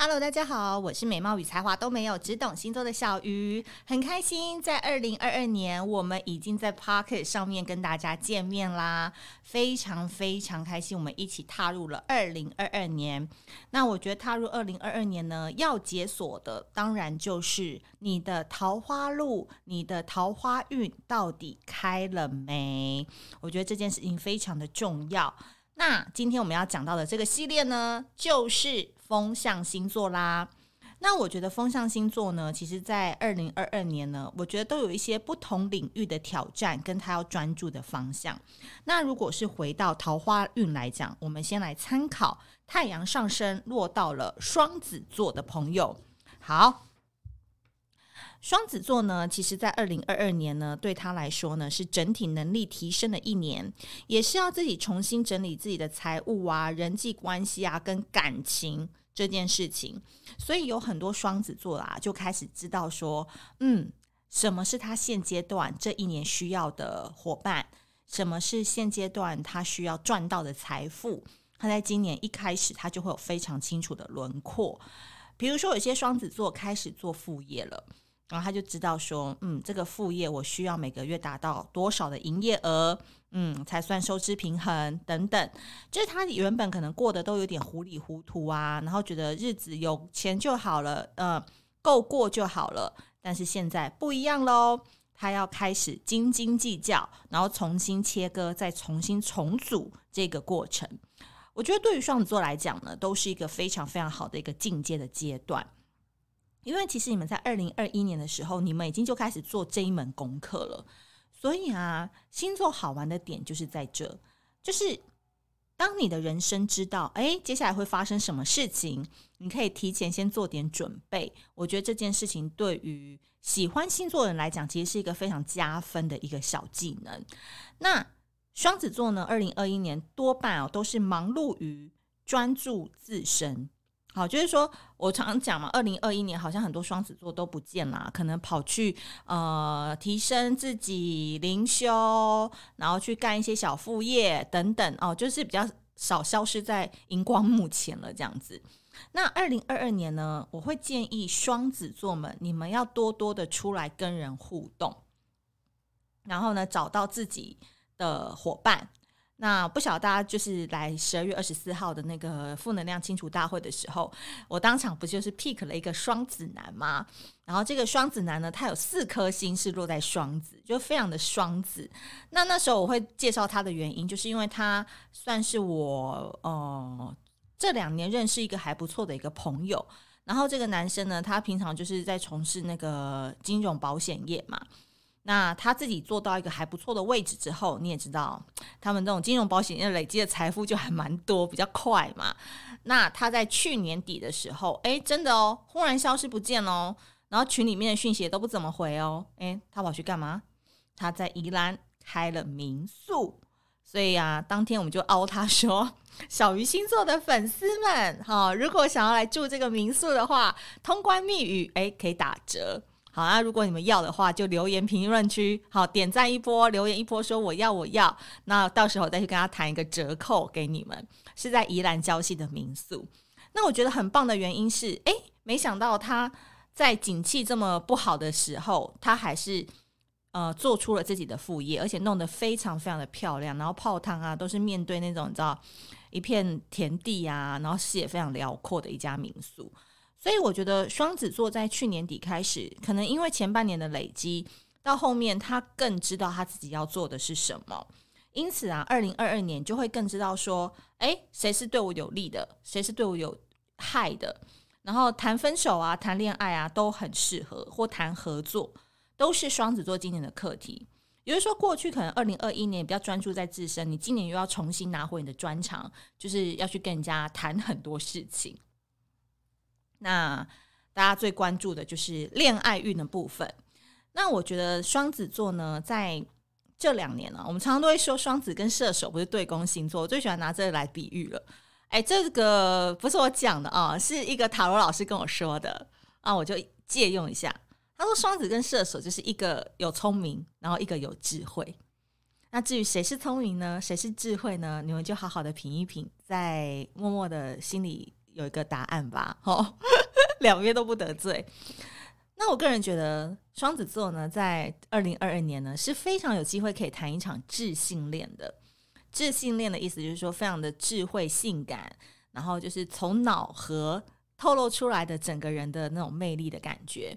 Hello，大家好，我是美貌与才华都没有，只懂星座的小鱼，很开心在二零二二年，我们已经在 Pocket 上面跟大家见面啦，非常非常开心，我们一起踏入了二零二二年。那我觉得踏入二零二二年呢，要解锁的当然就是你的桃花路，你的桃花运到底开了没？我觉得这件事情非常的重要。那今天我们要讲到的这个系列呢，就是。风象星座啦，那我觉得风象星座呢，其实，在二零二二年呢，我觉得都有一些不同领域的挑战，跟他要专注的方向。那如果是回到桃花运来讲，我们先来参考太阳上升落到了双子座的朋友。好，双子座呢，其实在二零二二年呢，对他来说呢，是整体能力提升的一年，也是要自己重新整理自己的财务啊、人际关系啊、跟感情。这件事情，所以有很多双子座啦，就开始知道说，嗯，什么是他现阶段这一年需要的伙伴，什么是现阶段他需要赚到的财富。他在今年一开始，他就会有非常清楚的轮廓。比如说，有些双子座开始做副业了。然后他就知道说，嗯，这个副业我需要每个月达到多少的营业额，嗯，才算收支平衡等等。就是他原本可能过得都有点糊里糊涂啊，然后觉得日子有钱就好了，呃，够过就好了。但是现在不一样喽，他要开始斤斤计较，然后重新切割，再重新重组这个过程。我觉得对于双子座来讲呢，都是一个非常非常好的一个进阶的阶段。因为其实你们在二零二一年的时候，你们已经就开始做这一门功课了，所以啊，星座好玩的点就是在这，就是当你的人生知道，哎，接下来会发生什么事情，你可以提前先做点准备。我觉得这件事情对于喜欢星座的人来讲，其实是一个非常加分的一个小技能。那双子座呢，二零二一年多半哦都是忙碌于专注自身。好，就是说我常常讲嘛，二零二一年好像很多双子座都不见啦，可能跑去呃提升自己灵修，然后去干一些小副业等等哦，就是比较少消失在荧光幕前了这样子。那二零二二年呢，我会建议双子座们，你们要多多的出来跟人互动，然后呢，找到自己的伙伴。那不晓得大家就是来十二月二十四号的那个负能量清除大会的时候，我当场不就是 pick 了一个双子男吗？然后这个双子男呢，他有四颗星是落在双子，就非常的双子。那那时候我会介绍他的原因，就是因为他算是我呃这两年认识一个还不错的一个朋友。然后这个男生呢，他平常就是在从事那个金融保险业嘛。那他自己做到一个还不错的位置之后，你也知道，他们这种金融保险业累积的财富就还蛮多，比较快嘛。那他在去年底的时候，哎，真的哦，忽然消失不见哦，然后群里面的讯息也都不怎么回哦，哎，他跑去干嘛？他在宜兰开了民宿，所以啊，当天我们就凹他说，小鱼星座的粉丝们，哈，如果想要来住这个民宿的话，通关密语，哎，可以打折。好啊，如果你们要的话，就留言评论区，好，点赞一波，留言一波，说我要我要，那到时候再去跟他谈一个折扣给你们，是在宜兰礁溪的民宿。那我觉得很棒的原因是，诶，没想到他在景气这么不好的时候，他还是呃做出了自己的副业，而且弄得非常非常的漂亮，然后泡汤啊都是面对那种你知道一片田地啊，然后视野非常辽阔的一家民宿。所以我觉得双子座在去年底开始，可能因为前半年的累积，到后面他更知道他自己要做的是什么。因此啊，二零二二年就会更知道说，诶，谁是对我有利的，谁是对我有害的。然后谈分手啊，谈恋爱啊，都很适合，或谈合作，都是双子座今年的课题。也就是说，过去可能二零二一年比较专注在自身，你今年又要重新拿回你的专长，就是要去跟人家谈很多事情。那大家最关注的就是恋爱运的部分。那我觉得双子座呢，在这两年呢、我们常常都会说双子跟射手不是对宫星座，我最喜欢拿这个来比喻了。哎，这个不是我讲的啊，是一个塔罗老师跟我说的啊，我就借用一下。他说双子跟射手就是一个有聪明，然后一个有智慧。那至于谁是聪明呢？谁是智慧呢？你们就好好的品一品，在默默的心里有一个答案吧。哦，两边都不得罪。那我个人觉得，双子座呢，在二零二二年呢，是非常有机会可以谈一场智性恋的。智性恋的意思就是说，非常的智慧、性感，然后就是从脑和透露出来的整个人的那种魅力的感觉。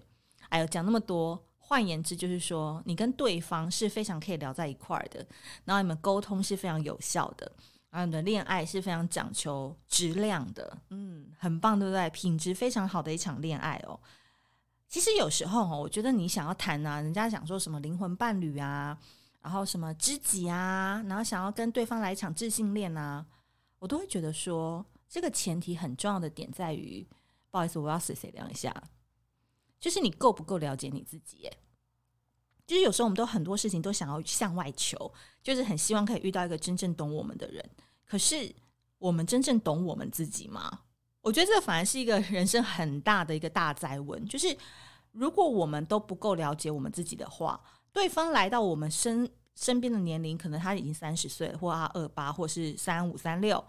哎呦，讲那么多，换言之就是说，你跟对方是非常可以聊在一块儿的，然后你们沟通是非常有效的，然后你的恋爱是非常讲求质量的，嗯，很棒，对不对？品质非常好的一场恋爱哦。其实有时候哦我觉得你想要谈啊，人家想说什么灵魂伴侣啊，然后什么知己啊，然后想要跟对方来一场自信恋啊，我都会觉得说，这个前提很重要的点在于，不好意思，我要谁谁量一下，就是你够不够了解你自己？耶，就是有时候我们都很多事情都想要向外求，就是很希望可以遇到一个真正懂我们的人，可是我们真正懂我们自己吗？我觉得这反而是一个人生很大的一个大灾问，就是如果我们都不够了解我们自己的话，对方来到我们身身边的年龄，可能他已经三十岁，或他二八，或是三五三六，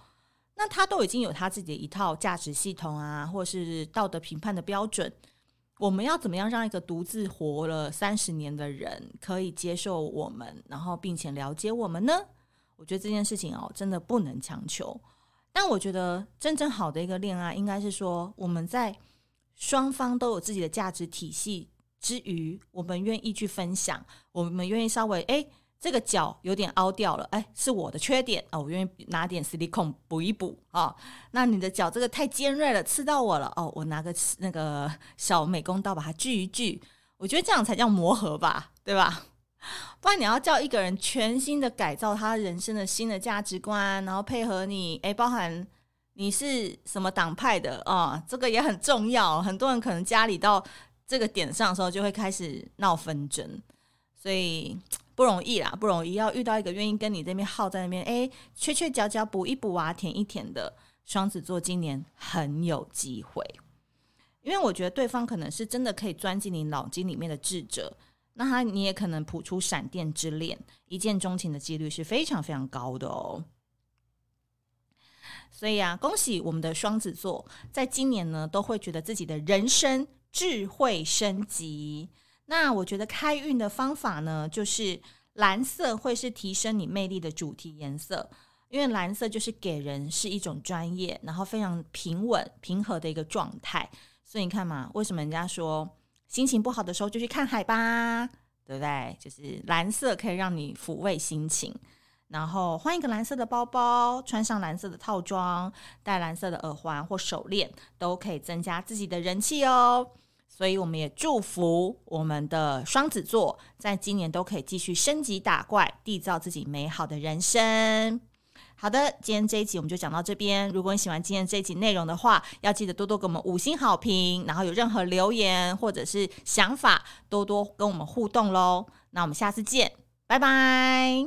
那他都已经有他自己的一套价值系统啊，或是道德评判的标准。我们要怎么样让一个独自活了三十年的人可以接受我们，然后并且了解我们呢？我觉得这件事情哦，真的不能强求。但我觉得真正好的一个恋爱，应该是说我们在双方都有自己的价值体系之余，我们愿意去分享，我们愿意稍微哎，这个角有点凹掉了，哎，是我的缺点哦，我愿意拿点矽利康补一补啊。那你的角这个太尖锐了，刺到我了哦，我拿个那个小美工刀把它锯一锯，我觉得这样才叫磨合吧，对吧？不然你要叫一个人全新的改造他人生的新的价值观，然后配合你，诶，包含你是什么党派的啊、哦？这个也很重要。很多人可能家里到这个点上的时候，就会开始闹纷争，所以不容易啦，不容易。要遇到一个愿意跟你这边耗在那边，诶，缺缺角角补一补啊，填一填的双子座，今年很有机会，因为我觉得对方可能是真的可以钻进你脑筋里面的智者。那他你也可能谱出闪电之恋，一见钟情的几率是非常非常高的哦。所以啊，恭喜我们的双子座，在今年呢都会觉得自己的人生智慧升级。那我觉得开运的方法呢，就是蓝色会是提升你魅力的主题颜色，因为蓝色就是给人是一种专业，然后非常平稳平和的一个状态。所以你看嘛，为什么人家说？心情不好的时候就去看海吧，对不对？就是蓝色可以让你抚慰心情，然后换一个蓝色的包包，穿上蓝色的套装，戴蓝色的耳环或手链，都可以增加自己的人气哦。所以我们也祝福我们的双子座，在今年都可以继续升级打怪，缔造自己美好的人生。好的，今天这一集我们就讲到这边。如果你喜欢今天这一集内容的话，要记得多多给我们五星好评，然后有任何留言或者是想法，多多跟我们互动喽。那我们下次见，拜拜。